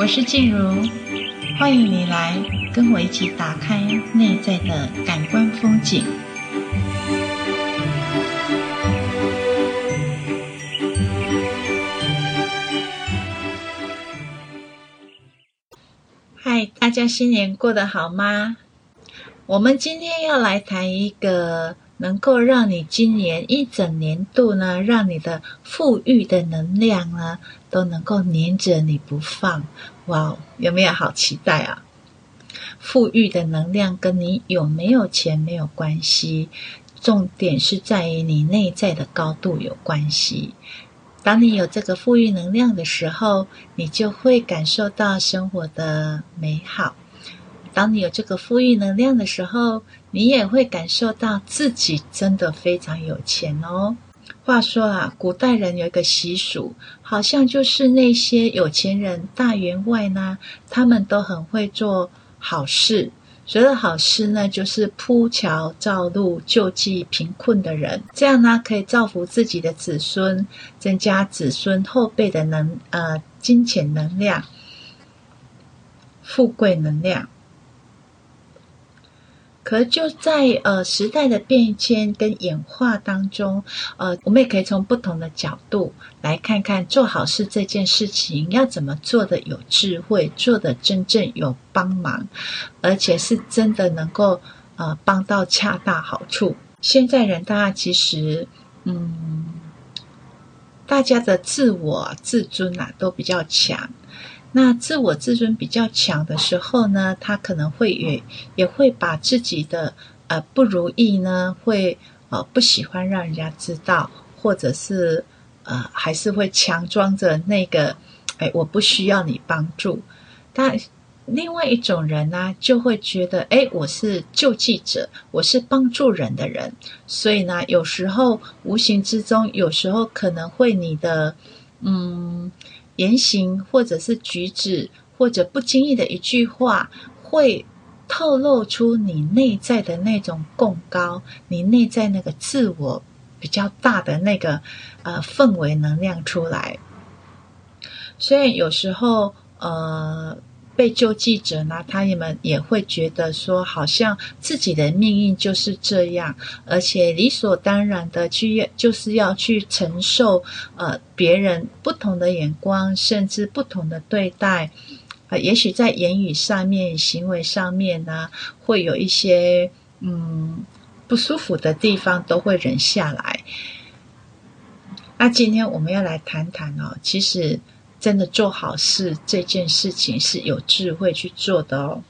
我是静茹，欢迎你来跟我一起打开内在的感官风景。嗨，大家新年过得好吗？我们今天要来谈一个。能够让你今年一整年度呢，让你的富裕的能量呢，都能够黏着你不放。哇，有没有好期待啊？富裕的能量跟你有没有钱没有关系，重点是在于你内在的高度有关系。当你有这个富裕能量的时候，你就会感受到生活的美好。当你有这个富裕能量的时候，你也会感受到自己真的非常有钱哦。话说啊，古代人有一个习俗，好像就是那些有钱人大员外呢，他们都很会做好事。所谓好事呢，就是铺桥造路、救济贫困的人，这样呢可以造福自己的子孙，增加子孙后辈的能呃金钱能量、富贵能量。可就在呃时代的变迁跟演化当中，呃，我们也可以从不同的角度来看看做好事这件事情要怎么做的有智慧，做的真正有帮忙，而且是真的能够呃帮到恰到好处。现在人大家其实嗯，大家的自我自尊啊都比较强。那自我自尊比较强的时候呢，他可能会也也会把自己的呃不如意呢，会呃不喜欢让人家知道，或者是呃还是会强装着那个，哎，我不需要你帮助。但另外一种人呢，就会觉得，哎，我是救济者，我是帮助人的人，所以呢，有时候无形之中，有时候可能会你的嗯。言行，或者是举止，或者不经意的一句话，会透露出你内在的那种共高，你内在那个自我比较大的那个呃氛围能量出来。所以有时候呃。被救济者呢，他也们也会觉得说，好像自己的命运就是这样，而且理所当然的去，就是要去承受呃别人不同的眼光，甚至不同的对待，呃，也许在言语上面、行为上面呢，会有一些嗯不舒服的地方，都会忍下来。那今天我们要来谈谈哦，其实。真的做好事这件事情是有智慧去做的哦。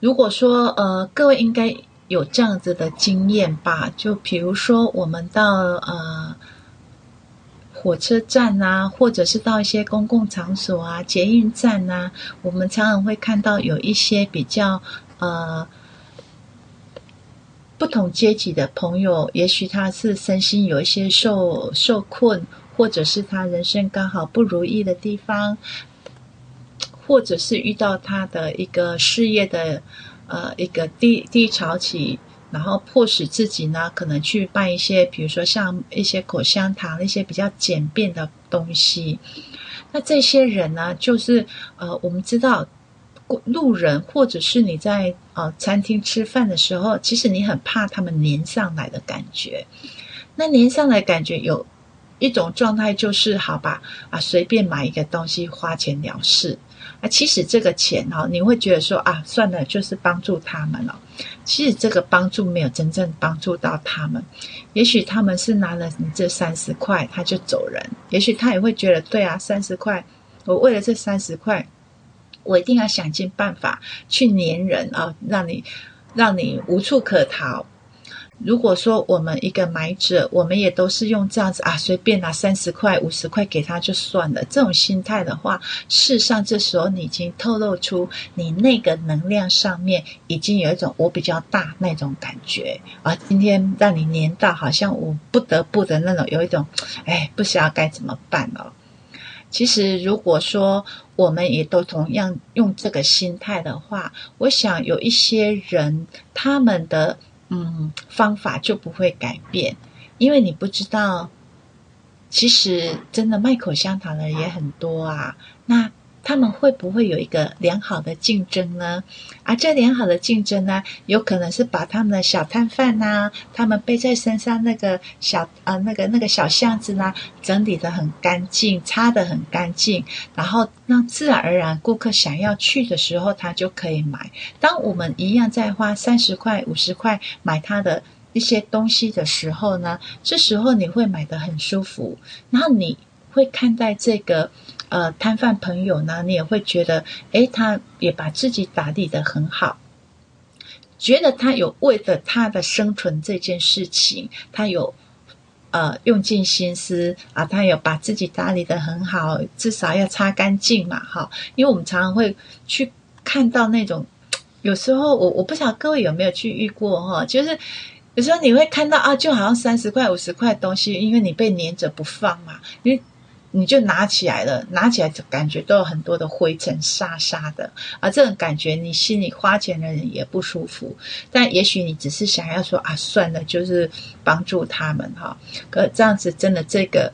如果说呃，各位应该有这样子的经验吧，就比如说我们到呃火车站啊，或者是到一些公共场所啊、捷运站啊，我们常常会看到有一些比较呃不同阶级的朋友，也许他是身心有一些受受困。或者是他人生刚好不如意的地方，或者是遇到他的一个事业的呃一个低低潮期，然后迫使自己呢可能去办一些，比如说像一些口香糖，一些比较简便的东西。那这些人呢，就是呃我们知道路人，或者是你在呃餐厅吃饭的时候，其实你很怕他们黏上来的感觉。那黏上来感觉有。一种状态就是好吧，啊，随便买一个东西花钱了事啊。其实这个钱哈，你会觉得说啊，算了，就是帮助他们了。其实这个帮助没有真正帮助到他们。也许他们是拿了你这三十块，他就走人。也许他也会觉得，对啊，三十块，我为了这三十块，我一定要想尽办法去黏人啊，让你让你无处可逃。如果说我们一个买者，我们也都是用这样子啊，随便拿三十块、五十块给他就算了。这种心态的话，事实上这时候你已经透露出你那个能量上面已经有一种我比较大那种感觉啊。今天让你黏到，好像我不得不的那种，有一种哎，不知道该怎么办了。其实如果说我们也都同样用这个心态的话，我想有一些人他们的。嗯，方法就不会改变，因为你不知道其实真的卖口香糖的人也很多啊。那他们会不会有一个良好的竞争呢？而、啊、这良好的竞争呢，有可能是把他们的小摊贩呐，他们背在身上那个小呃那个那个小巷子呢，整理得很干净，擦得很干净，然后让自然而然顾客想要去的时候，他就可以买。当我们一样在花三十块、五十块买他的一些东西的时候呢，这时候你会买得很舒服，然后你会看待这个。呃，摊贩朋友呢，你也会觉得，诶，他也把自己打理得很好，觉得他有为了他的生存这件事情，他有呃用尽心思啊，他有把自己打理得很好，至少要擦干净嘛，哈。因为我们常常会去看到那种，有时候我我不晓得各位有没有去遇过哈，就是有时候你会看到啊，就好像三十块、五十块的东西，因为你被粘着不放嘛，因为。你就拿起来了，拿起来就感觉都有很多的灰尘沙沙的，而这种感觉你心里花钱的人也不舒服。但也许你只是想要说啊，算了，就是帮助他们哈。可这样子真的这个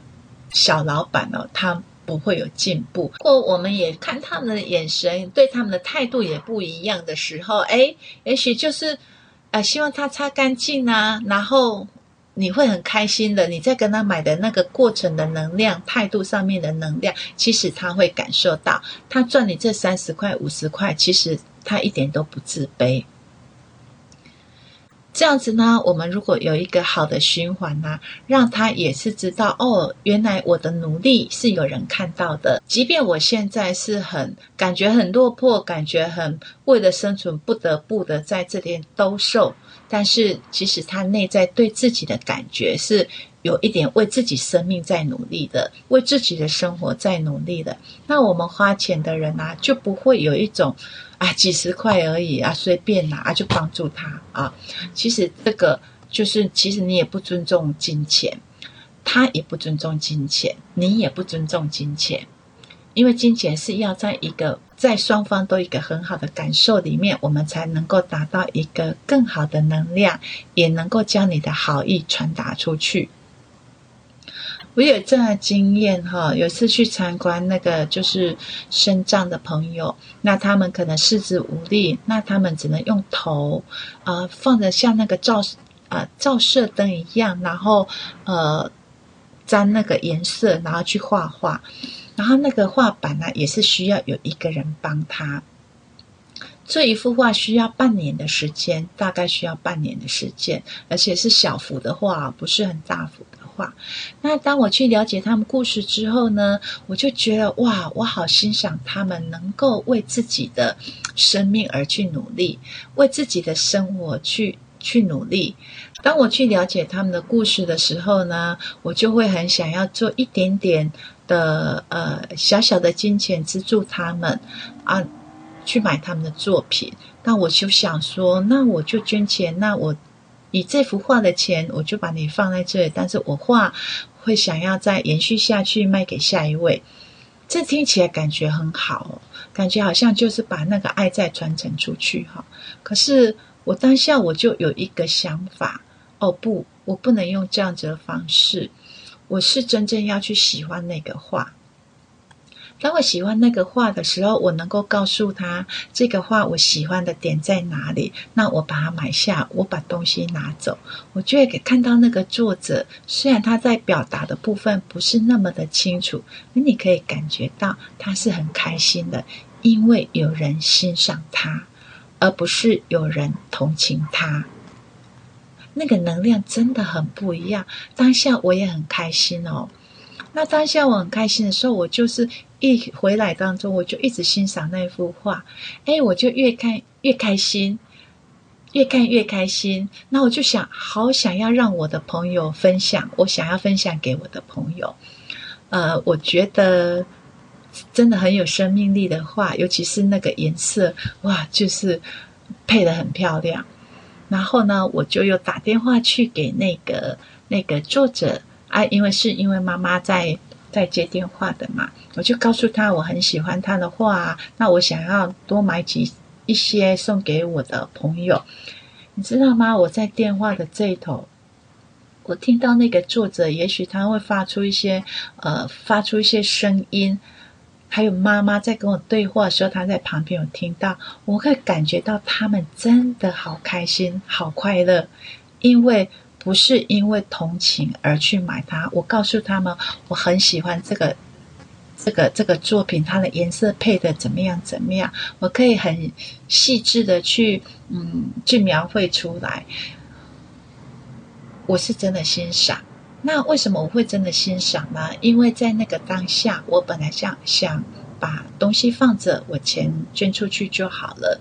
小老板哦，他不会有进步。或我们也看他们的眼神，对他们的态度也不一样的时候，诶，也许就是呃，希望他擦干净啊，然后。你会很开心的，你在跟他买的那个过程的能量、态度上面的能量，其实他会感受到，他赚你这三十块、五十块，其实他一点都不自卑。这样子呢，我们如果有一个好的循环呢，让他也是知道哦，原来我的努力是有人看到的。即便我现在是很感觉很落魄，感觉很为了生存不得不的在这边兜售，但是其实他内在对自己的感觉是有一点为自己生命在努力的，为自己的生活在努力的。那我们花钱的人呢，就不会有一种。啊，几十块而已啊，随便拿啊，就帮助他啊。其实这个就是，其实你也不尊重金钱，他也不尊重金钱，你也不尊重金钱，因为金钱是要在一个在双方都一个很好的感受里面，我们才能够达到一个更好的能量，也能够将你的好意传达出去。我有这样的经验哈，有次去参观那个就是身障的朋友，那他们可能四肢无力，那他们只能用头，呃，放着像那个照呃照射灯一样，然后呃沾那个颜色，然后去画画，然后那个画板呢也是需要有一个人帮他。这一幅画需要半年的时间，大概需要半年的时间，而且是小幅的画，不是很大幅的。那当我去了解他们故事之后呢，我就觉得哇，我好欣赏他们能够为自己的生命而去努力，为自己的生活去去努力。当我去了解他们的故事的时候呢，我就会很想要做一点点的呃小小的金钱资助他们啊，去买他们的作品。那我就想说，那我就捐钱，那我。以这幅画的钱，我就把你放在这里。但是我画会想要再延续下去，卖给下一位。这听起来感觉很好，感觉好像就是把那个爱再传承出去哈。可是我当下我就有一个想法，哦不，我不能用这样子的方式。我是真正要去喜欢那个画。当我喜欢那个画的时候，我能够告诉他这个画我喜欢的点在哪里，那我把它买下，我把东西拿走，我就会看到那个作者，虽然他在表达的部分不是那么的清楚，那你可以感觉到他是很开心的，因为有人欣赏他，而不是有人同情他。那个能量真的很不一样，当下我也很开心哦。那当下我很开心的时候，我就是。一回来当中，我就一直欣赏那幅画，哎，我就越看越开心，越看越开心。那我就想，好想要让我的朋友分享，我想要分享给我的朋友。呃，我觉得真的很有生命力的画，尤其是那个颜色，哇，就是配的很漂亮。然后呢，我就又打电话去给那个那个作者啊，因为是因为妈妈在。在接电话的嘛，我就告诉他我很喜欢他的画，那我想要多买几一些送给我的朋友，你知道吗？我在电话的这一头，我听到那个作者，也许他会发出一些呃，发出一些声音，还有妈妈在跟我对话的时候，她在旁边有听到，我会感觉到他们真的好开心、好快乐，因为不是因为同情而去买它。我告诉他们，我很喜欢这个。这个这个作品，它的颜色配的怎么样？怎么样？我可以很细致的去嗯去描绘出来。我是真的欣赏。那为什么我会真的欣赏呢？因为在那个当下，我本来想想把东西放着，我钱捐出去就好了。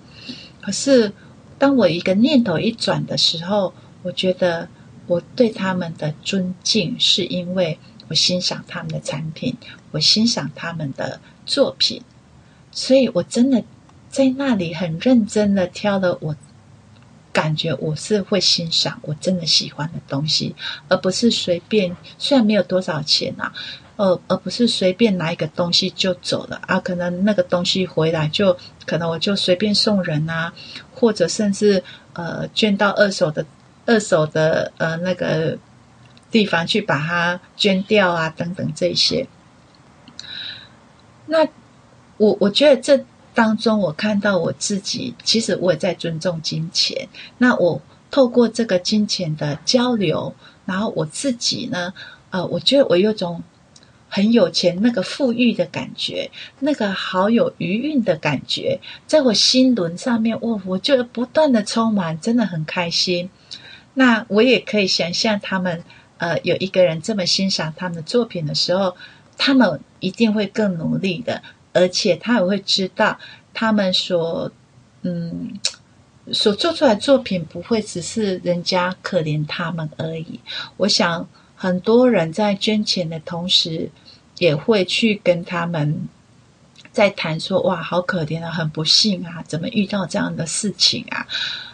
可是当我一个念头一转的时候，我觉得我对他们的尊敬是因为。我欣赏他们的产品，我欣赏他们的作品，所以我真的在那里很认真的挑了我感觉我是会欣赏，我真的喜欢的东西，而不是随便。虽然没有多少钱啊，呃，而不是随便拿一个东西就走了啊。可能那个东西回来就可能我就随便送人啊，或者甚至呃捐到二手的二手的呃那个。地方去把它捐掉啊，等等这些。那我我觉得这当中，我看到我自己，其实我也在尊重金钱。那我透过这个金钱的交流，然后我自己呢，呃，我觉得我有种很有钱、那个富裕的感觉，那个好有余韵的感觉，在我心轮上面，我我就不断的充满，真的很开心。那我也可以想象他们。呃，有一个人这么欣赏他们的作品的时候，他们一定会更努力的，而且他也会知道，他们所嗯所做出来的作品不会只是人家可怜他们而已。我想很多人在捐钱的同时，也会去跟他们在谈说：“哇，好可怜啊，很不幸啊，怎么遇到这样的事情啊？”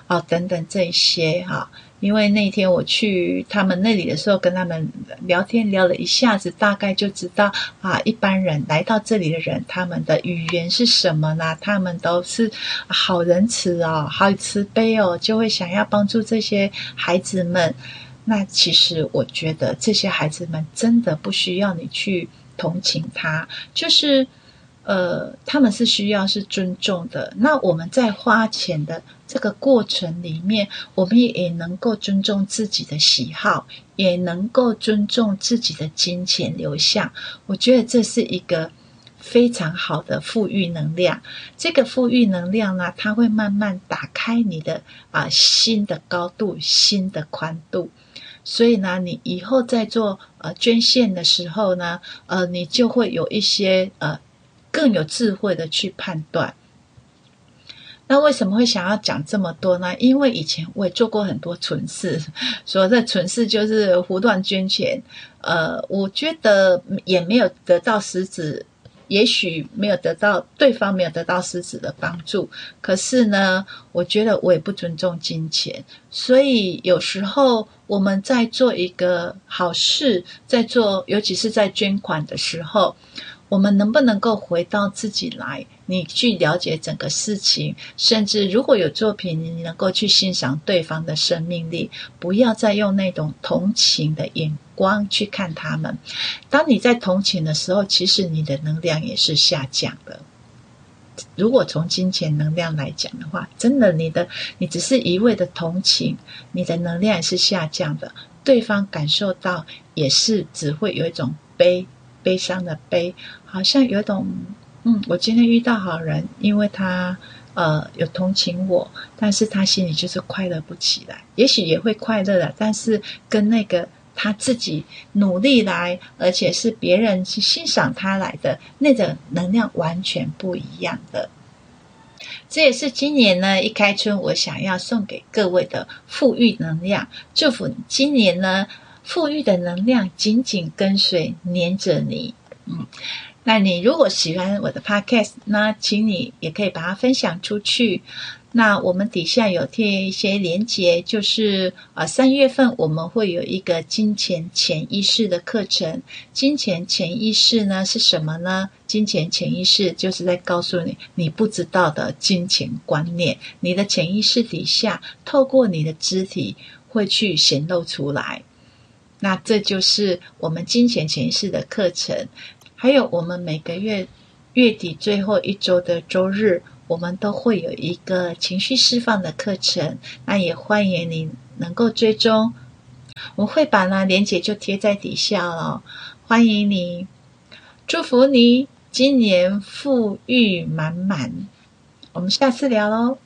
啊，等等这些哈。因为那天我去他们那里的时候，跟他们聊天聊了一下子，大概就知道啊，一般人来到这里的人，他们的语言是什么呢？他们都是好仁慈哦，好慈悲哦，就会想要帮助这些孩子们。那其实我觉得这些孩子们真的不需要你去同情他，就是。呃，他们是需要是尊重的。那我们在花钱的这个过程里面，我们也能够尊重自己的喜好，也能够尊重自己的金钱流向。我觉得这是一个非常好的富裕能量。这个富裕能量呢，它会慢慢打开你的啊新的高度、新的宽度。所以呢，你以后在做呃捐献的时候呢，呃，你就会有一些呃。更有智慧的去判断。那为什么会想要讲这么多呢？因为以前我也做过很多蠢事，所谓的蠢事就是胡乱捐钱。呃，我觉得也没有得到实质，也许没有得到对方没有得到实质的帮助。可是呢，我觉得我也不尊重金钱，所以有时候我们在做一个好事，在做，尤其是在捐款的时候。我们能不能够回到自己来？你去了解整个事情，甚至如果有作品，你能够去欣赏对方的生命力，不要再用那种同情的眼光去看他们。当你在同情的时候，其实你的能量也是下降的。如果从金钱能量来讲的话，真的，你的你只是一味的同情，你的能量是下降的。对方感受到也是只会有一种悲。悲伤的悲，好像有一种，嗯，我今天遇到好人，因为他呃有同情我，但是他心里就是快乐不起来。也许也会快乐的，但是跟那个他自己努力来，而且是别人去欣赏他来的那种能量完全不一样的。这也是今年呢一开春，我想要送给各位的富裕能量，祝福今年呢。富裕的能量紧紧跟随，黏着你。嗯，那你如果喜欢我的 podcast，那请你也可以把它分享出去。那我们底下有贴一些连结，就是啊，三月份我们会有一个金钱潜意识的课程。金钱潜意识呢是什么呢？金钱潜意识就是在告诉你你不知道的金钱观念。你的潜意识底下，透过你的肢体会去显露出来。那这就是我们金钱潜意识的课程，还有我们每个月月底最后一周的周日，我们都会有一个情绪释放的课程。那也欢迎你能够追踪，我会把那链接就贴在底下了。欢迎你，祝福你今年富裕满满。我们下次聊喽。